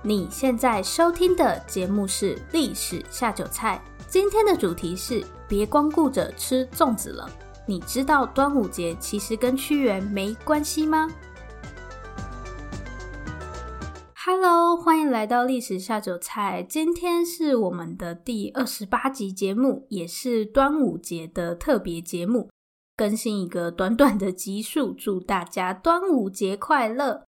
你现在收听的节目是《历史下酒菜》，今天的主题是别光顾着吃粽子了。你知道端午节其实跟屈原没关系吗？Hello，欢迎来到《历史下酒菜》，今天是我们的第二十八集节目，也是端午节的特别节目，更新一个短短的集数，祝大家端午节快乐。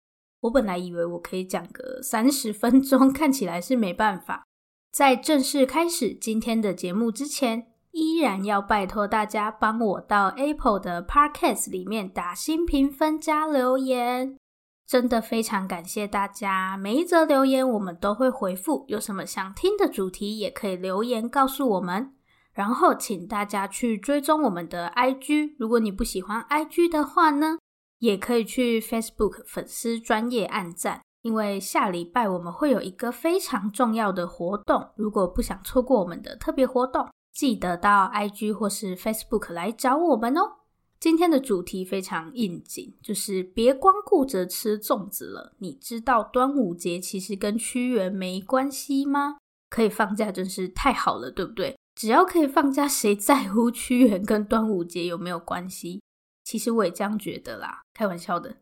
我本来以为我可以讲个 三十分钟，看起来是没办法。在正式开始今天的节目之前，依然要拜托大家帮我到 Apple 的 Podcast 里面打新评分加留言，真的非常感谢大家。每一则留言我们都会回复，有什么想听的主题也可以留言告诉我们。然后请大家去追踪我们的 IG，如果你不喜欢 IG 的话呢，也可以去 Facebook 粉丝专业按赞，因为下礼拜我们会有一个非常重要的活动。如果不想错过我们的特别活动，记得到 IG 或是 Facebook 来找我们哦。今天的主题非常应景，就是别光顾着吃粽子了。你知道端午节其实跟屈原没关系吗？可以放假真是太好了，对不对？只要可以放假，谁在乎屈原跟端午节有没有关系？其实我也这样觉得啦，开玩笑的。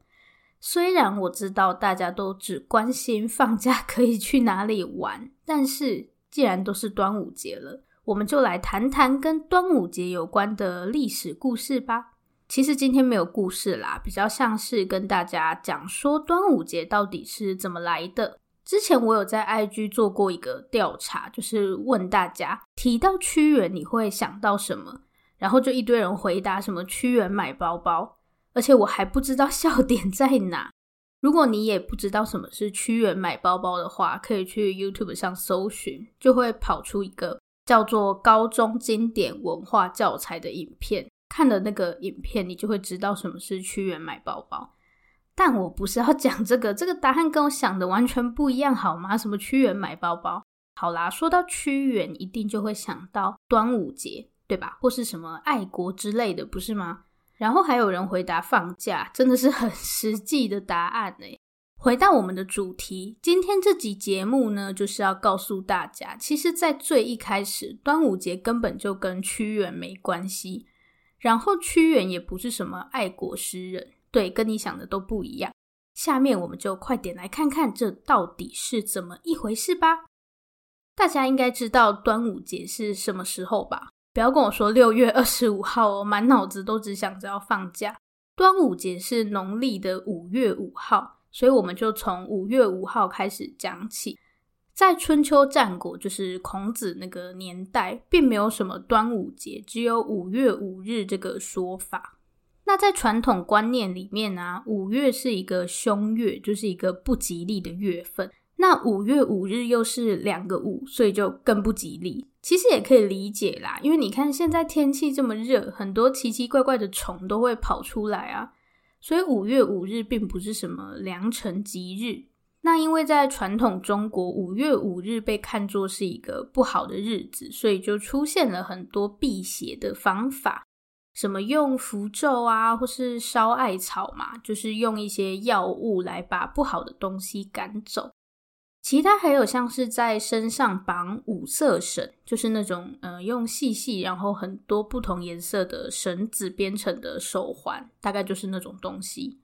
虽然我知道大家都只关心放假可以去哪里玩，但是既然都是端午节了，我们就来谈谈跟端午节有关的历史故事吧。其实今天没有故事啦，比较像是跟大家讲说端午节到底是怎么来的。之前我有在 IG 做过一个调查，就是问大家提到屈原你会想到什么？然后就一堆人回答什么屈原买包包，而且我还不知道笑点在哪。如果你也不知道什么是屈原买包包的话，可以去 YouTube 上搜寻，就会跑出一个叫做《高中经典文化教材》的影片。看了那个影片，你就会知道什么是屈原买包包。但我不是要讲这个，这个答案跟我想的完全不一样，好吗？什么屈原买包包？好啦，说到屈原，一定就会想到端午节。对吧？或是什么爱国之类的，不是吗？然后还有人回答放假，真的是很 实际的答案呢。回到我们的主题，今天这集节目呢，就是要告诉大家，其实，在最一开始，端午节根本就跟屈原没关系。然后屈原也不是什么爱国诗人，对，跟你想的都不一样。下面我们就快点来看看这到底是怎么一回事吧。大家应该知道端午节是什么时候吧？不要跟我说六月二十五号哦，满脑子都只想着要放假。端午节是农历的五月五号，所以我们就从五月五号开始讲起。在春秋战国，就是孔子那个年代，并没有什么端午节，只有五月五日这个说法。那在传统观念里面呢、啊，五月是一个凶月，就是一个不吉利的月份。那五月五日又是两个五，所以就更不吉利。其实也可以理解啦，因为你看现在天气这么热，很多奇奇怪怪的虫都会跑出来啊。所以五月五日并不是什么良辰吉日。那因为在传统中国，五月五日被看作是一个不好的日子，所以就出现了很多辟邪的方法，什么用符咒啊，或是烧艾草嘛，就是用一些药物来把不好的东西赶走。其他还有像是在身上绑五色绳，就是那种呃用细细然后很多不同颜色的绳子编成的手环，大概就是那种东西。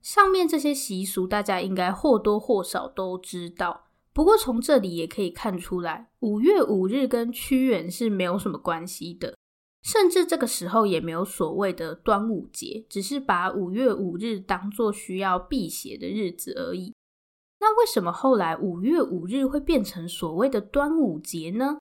上面这些习俗大家应该或多或少都知道，不过从这里也可以看出来，五月五日跟屈原是没有什么关系的，甚至这个时候也没有所谓的端午节，只是把五月五日当作需要辟邪的日子而已。那为什么后来五月五日会变成所谓的端午节呢？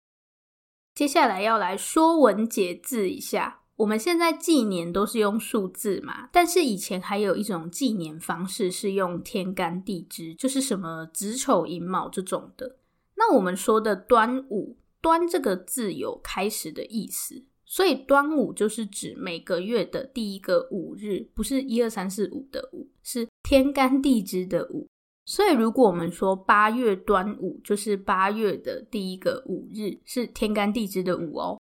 接下来要来说文解字一下。我们现在纪年都是用数字嘛，但是以前还有一种纪年方式是用天干地支，就是什么子丑寅卯这种的。那我们说的端午，端这个字有开始的意思，所以端午就是指每个月的第一个五日，不是一二三四五的五，是天干地支的五。所以，如果我们说八月端午，就是八月的第一个五日，是天干地支的午哦。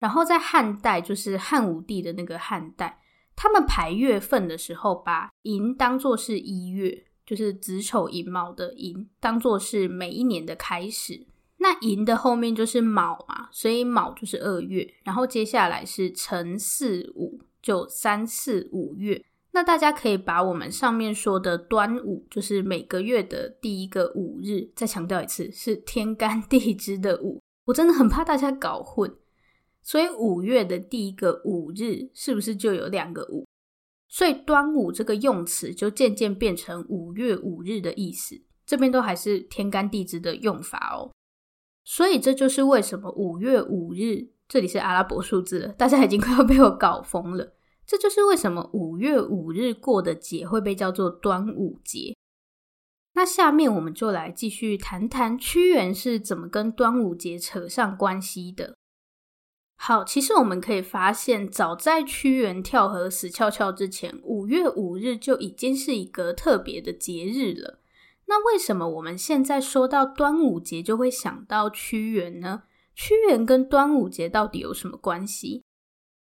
然后在汉代，就是汉武帝的那个汉代，他们排月份的时候，把寅当作是一月，就是子丑寅卯的寅，当做是每一年的开始。那寅的后面就是卯嘛，所以卯就是二月，然后接下来是辰巳午，就三四五月。那大家可以把我们上面说的端午，就是每个月的第一个五日，再强调一次，是天干地支的午。我真的很怕大家搞混，所以五月的第一个五日是不是就有两个五？所以端午这个用词就渐渐变成五月五日的意思。这边都还是天干地支的用法哦。所以这就是为什么五月五日，这里是阿拉伯数字了，大家已经快要被我搞疯了。这就是为什么五月五日过的节会被叫做端午节。那下面我们就来继续谈谈屈原是怎么跟端午节扯上关系的。好，其实我们可以发现，早在屈原跳河死翘翘之前，五月五日就已经是一个特别的节日了。那为什么我们现在说到端午节就会想到屈原呢？屈原跟端午节到底有什么关系？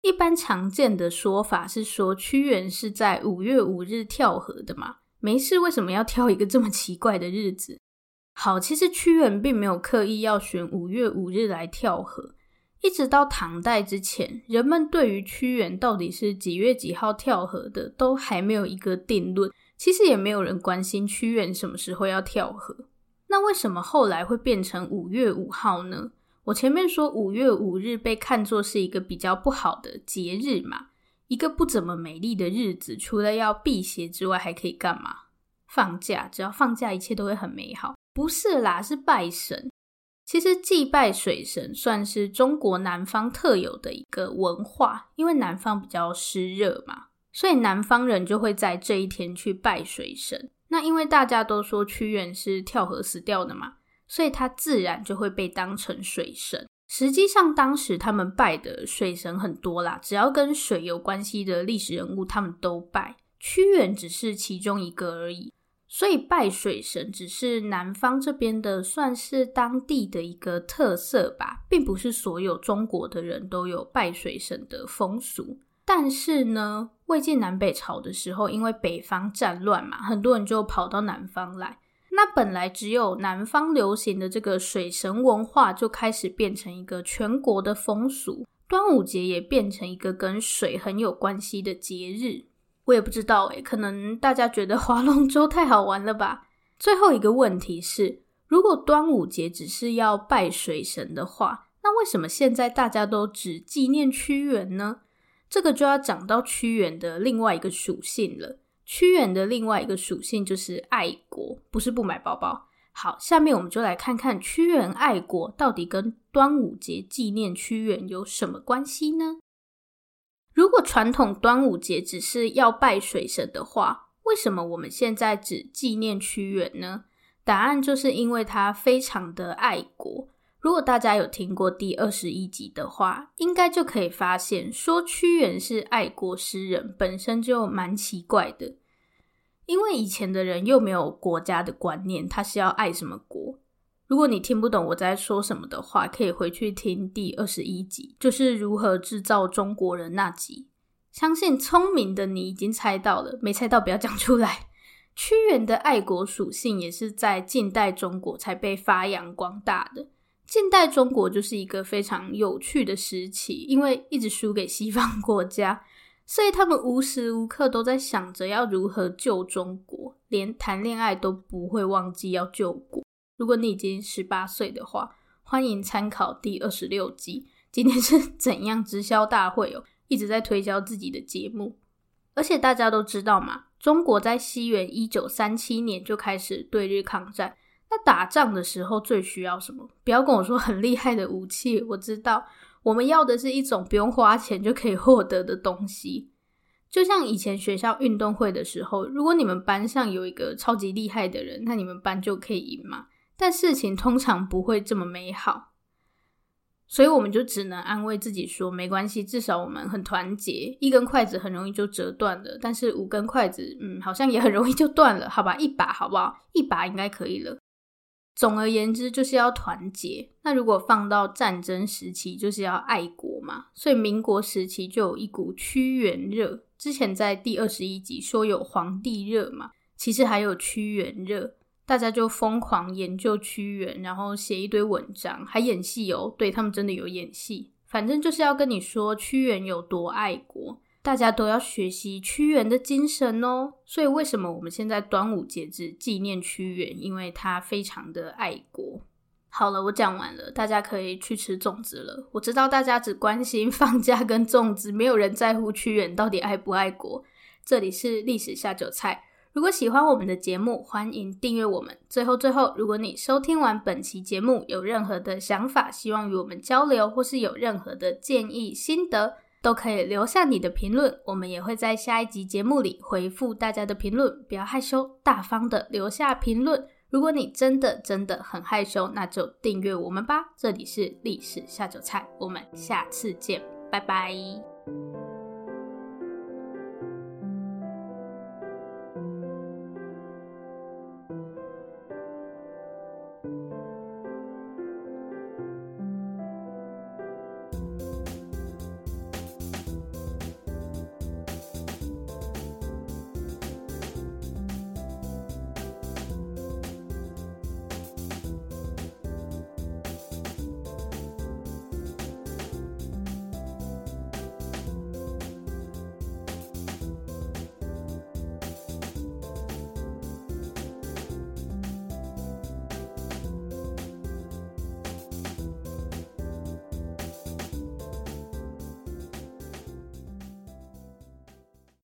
一般常见的说法是说，屈原是在五月五日跳河的嘛，没事为什么要挑一个这么奇怪的日子？好，其实屈原并没有刻意要选五月五日来跳河，一直到唐代之前，人们对于屈原到底是几月几号跳河的，都还没有一个定论。其实也没有人关心屈原什么时候要跳河。那为什么后来会变成五月五号呢？我前面说五月五日被看作是一个比较不好的节日嘛，一个不怎么美丽的日子，除了要辟邪之外，还可以干嘛？放假，只要放假，一切都会很美好。不是啦，是拜神。其实祭拜水神算是中国南方特有的一个文化，因为南方比较湿热嘛。所以南方人就会在这一天去拜水神。那因为大家都说屈原是跳河死掉的嘛，所以他自然就会被当成水神。实际上，当时他们拜的水神很多啦，只要跟水有关系的历史人物，他们都拜。屈原只是其中一个而已。所以拜水神只是南方这边的，算是当地的一个特色吧，并不是所有中国的人都有拜水神的风俗。但是呢，魏晋南北朝的时候，因为北方战乱嘛，很多人就跑到南方来。那本来只有南方流行的这个水神文化，就开始变成一个全国的风俗。端午节也变成一个跟水很有关系的节日。我也不知道诶，可能大家觉得 划龙舟太好玩了吧？最后一个问题是，如果端午节只是要拜水神的话，那为什么现在大家都只纪念屈原呢？这个就要讲到屈原的另外一个属性了。屈原的另外一个属性就是爱国，不是不买包包。好，下面我们就来看看屈原爱国到底跟端午节纪念屈原有什么关系呢？如果传统端午节只是要拜水神的话，为什么我们现在只纪念屈原呢？答案就是因为他非常的爱国。如果大家有听过第二十一集的话，应该就可以发现，说屈原是爱国诗人本身就蛮奇怪的，因为以前的人又没有国家的观念，他是要爱什么国？如果你听不懂我在说什么的话，可以回去听第二十一集，就是如何制造中国人那集。相信聪明的你已经猜到了，没猜到不要讲出来。屈原的爱国属性也是在近代中国才被发扬光大的。近代中国就是一个非常有趣的时期，因为一直输给西方国家，所以他们无时无刻都在想着要如何救中国，连谈恋爱都不会忘记要救国。如果你已经十八岁的话，欢迎参考第二十六集。今天是怎样直销大会哦，一直在推销自己的节目，而且大家都知道嘛，中国在西元一九三七年就开始对日抗战。那打仗的时候最需要什么？不要跟我说很厉害的武器，我知道我们要的是一种不用花钱就可以获得的东西。就像以前学校运动会的时候，如果你们班上有一个超级厉害的人，那你们班就可以赢嘛。但事情通常不会这么美好，所以我们就只能安慰自己说，没关系，至少我们很团结。一根筷子很容易就折断了，但是五根筷子，嗯，好像也很容易就断了，好吧？一把好不好？一把应该可以了。总而言之，就是要团结。那如果放到战争时期，就是要爱国嘛。所以民国时期就有一股屈原热。之前在第二十一集说有皇帝热嘛，其实还有屈原热，大家就疯狂研究屈原，然后写一堆文章，还演戏哦。对，他们真的有演戏，反正就是要跟你说屈原有多爱国，大家都要学习屈原的精神哦。所以为什么我们现在端午节只纪念屈原？因为他非常的爱国。好了，我讲完了，大家可以去吃粽子了。我知道大家只关心放假跟粽子，没有人在乎屈原到底爱不爱国。这里是历史下酒菜。如果喜欢我们的节目，欢迎订阅我们。最后最后，如果你收听完本期节目有任何的想法，希望与我们交流，或是有任何的建议心得，都可以留下你的评论，我们也会在下一集节目里回复大家的评论。不要害羞，大方的留下评论。如果你真的真的很害羞，那就订阅我们吧。这里是历史下酒菜，我们下次见，拜拜。